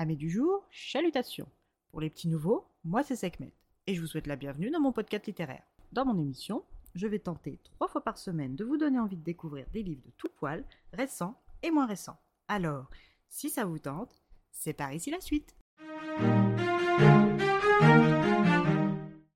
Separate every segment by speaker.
Speaker 1: Amis du jour, chalutations. Pour les petits nouveaux, moi c'est Sekhmet et je vous souhaite la bienvenue dans mon podcast littéraire. Dans mon émission, je vais tenter trois fois par semaine de vous donner envie de découvrir des livres de tout poil, récents et moins récents. Alors, si ça vous tente, c'est par ici la suite.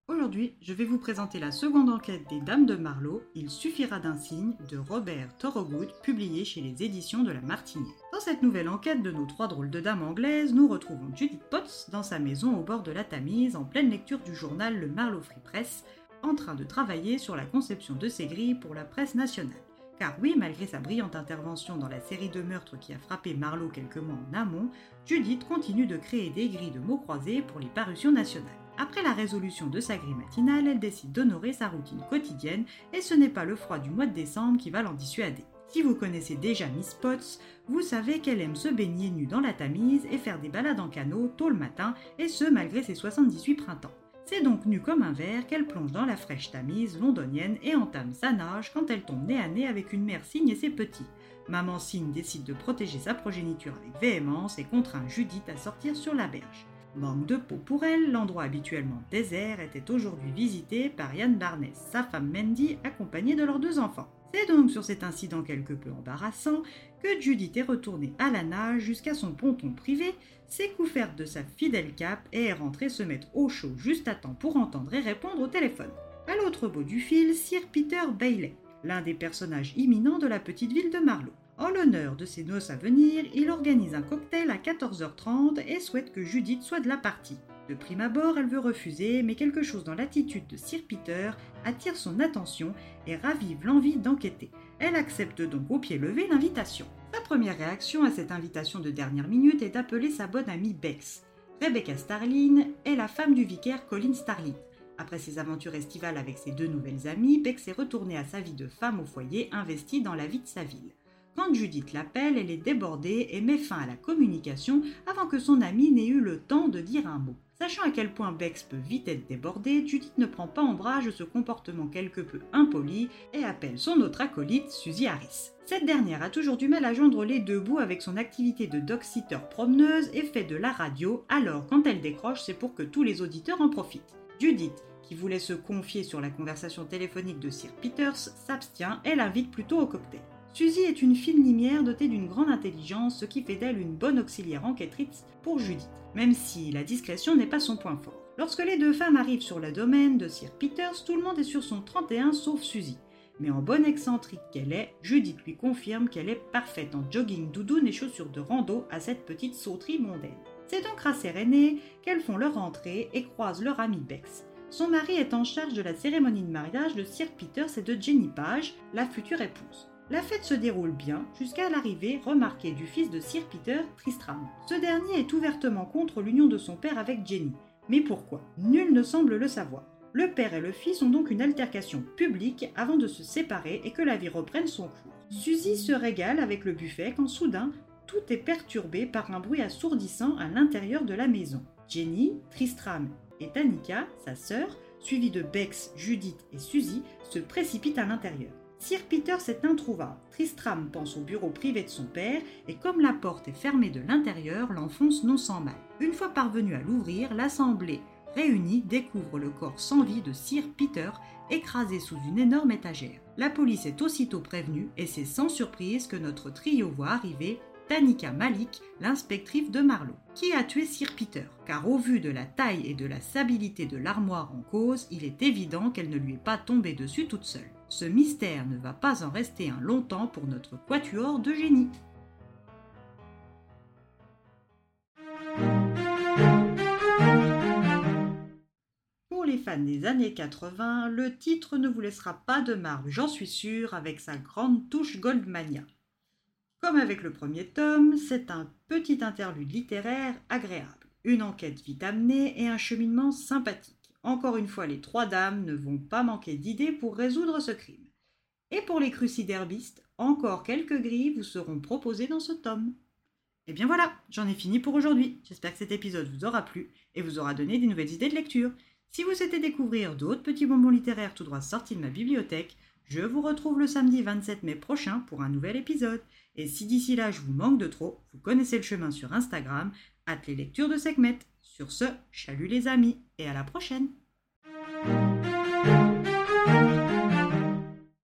Speaker 1: Aujourd'hui, je vais vous présenter la seconde enquête des Dames de Marlowe, Il suffira d'un signe, de Robert Thorogood, publié chez les éditions de la Martinière. Dans cette nouvelle enquête de nos trois drôles de dames anglaises, nous retrouvons Judith Potts dans sa maison au bord de la Tamise, en pleine lecture du journal Le Marlowe Free Press, en train de travailler sur la conception de ces grilles pour la presse nationale. Car oui, malgré sa brillante intervention dans la série de meurtres qui a frappé Marlowe quelques mois en amont, Judith continue de créer des grilles de mots croisés pour les parutions nationales. Après la résolution de sa grille matinale, elle décide d'honorer sa routine quotidienne et ce n'est pas le froid du mois de décembre qui va l'en dissuader. Si vous connaissez déjà Miss Potts, vous savez qu'elle aime se baigner nue dans la Tamise et faire des balades en canot tôt le matin, et ce malgré ses 78 printemps. C'est donc nue comme un verre qu'elle plonge dans la fraîche Tamise londonienne et entame sa nage quand elle tombe nez à nez avec une mère cygne et ses petits. Maman cygne décide de protéger sa progéniture avec véhémence et contraint Judith à sortir sur la berge. Manque de peau pour elle, l'endroit habituellement désert était aujourd'hui visité par Yann Barnes, sa femme Mandy, accompagnée de leurs deux enfants. C'est donc sur cet incident quelque peu embarrassant que Judith est retournée à la nage jusqu'à son ponton privé, s'est couverte de sa fidèle cape et est rentrée se mettre au chaud juste à temps pour entendre et répondre au téléphone. À l'autre bout du fil, Sir Peter Bailey, l'un des personnages imminents de la petite ville de Marlowe. En l'honneur de ses noces à venir, il organise un cocktail à 14h30 et souhaite que Judith soit de la partie. De prime abord, elle veut refuser, mais quelque chose dans l'attitude de Sir Peter attire son attention et ravive l'envie d'enquêter. Elle accepte donc au pied levé l'invitation. Sa première réaction à cette invitation de dernière minute est d'appeler sa bonne amie Bex. Rebecca Starlin est la femme du vicaire Colin Starlin. Après ses aventures estivales avec ses deux nouvelles amies, Bex est retournée à sa vie de femme au foyer investie dans la vie de sa ville. Quand Judith l'appelle, elle est débordée et met fin à la communication avant que son amie n'ait eu le temps de dire un mot. Sachant à quel point Bex peut vite être débordée, Judith ne prend pas ombrage ce comportement quelque peu impoli et appelle son autre acolyte, Suzy Harris. Cette dernière a toujours du mal à joindre les deux bouts avec son activité de dog-sitter promeneuse et fait de la radio, alors quand elle décroche, c'est pour que tous les auditeurs en profitent. Judith, qui voulait se confier sur la conversation téléphonique de Sir Peters, s'abstient et l'invite plutôt au cocktail. Suzy est une fine limière dotée d'une grande intelligence, ce qui fait d'elle une bonne auxiliaire enquêtrice pour Judith, même si la discrétion n'est pas son point fort. Lorsque les deux femmes arrivent sur le domaine de Sir Peters, tout le monde est sur son 31 sauf Suzy. Mais en bonne excentrique qu'elle est, Judith lui confirme qu'elle est parfaite en jogging doudoune et chaussures de rando à cette petite sauterie mondaine. C'est donc rassérénée qu'elles font leur entrée et croisent leur ami Bex. Son mari est en charge de la cérémonie de mariage de Sir Peters et de Jenny Page, la future épouse. La fête se déroule bien jusqu'à l'arrivée remarquée du fils de Sir Peter, Tristram. Ce dernier est ouvertement contre l'union de son père avec Jenny. Mais pourquoi? Nul ne semble le savoir. Le père et le fils ont donc une altercation publique avant de se séparer et que la vie reprenne son cours. Suzy se régale avec le buffet quand soudain tout est perturbé par un bruit assourdissant à l'intérieur de la maison. Jenny, Tristram et Tanika, sa sœur, suivies de Bex, Judith et Suzy, se précipitent à l'intérieur. Sir Peter s'est introuvable. Tristram pense au bureau privé de son père et comme la porte est fermée de l'intérieur, l'enfonce non sans mal. Une fois parvenu à l'ouvrir, l'assemblée réunie découvre le corps sans vie de Sir Peter écrasé sous une énorme étagère. La police est aussitôt prévenue et c'est sans surprise que notre trio voit arriver Tanika Malik, l'inspectrice de Marlowe. Qui a tué Sir Peter? Car au vu de la taille et de la stabilité de l'armoire en cause, il est évident qu'elle ne lui est pas tombée dessus toute seule. Ce mystère ne va pas en rester un longtemps pour notre quatuor de génie. Pour les fans des années 80, le titre ne vous laissera pas de marbre, j'en suis sûr, avec sa grande touche Goldmania. Comme avec le premier tome, c'est un petit interlude littéraire agréable, une enquête vite amenée et un cheminement sympathique. Encore une fois, les trois dames ne vont pas manquer d'idées pour résoudre ce crime. Et pour les cruciderbistes, encore quelques grilles vous seront proposées dans ce tome. Et bien voilà, j'en ai fini pour aujourd'hui. J'espère que cet épisode vous aura plu et vous aura donné des nouvelles idées de lecture. Si vous souhaitez découvrir d'autres petits bonbons littéraires tout droit sortis de ma bibliothèque, je vous retrouve le samedi 27 mai prochain pour un nouvel épisode. Et si d'ici là je vous manque de trop, vous connaissez le chemin sur Instagram, Hâte les lectures de Sekhmet. Sur ce, chalut les amis et à la prochaine